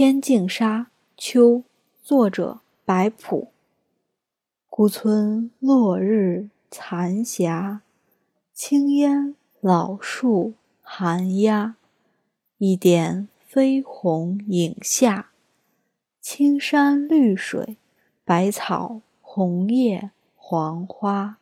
天净沙秋，作者白朴。孤村落日残霞，青烟老树寒鸦。一点飞鸿影下，青山绿水，百草红叶黄花。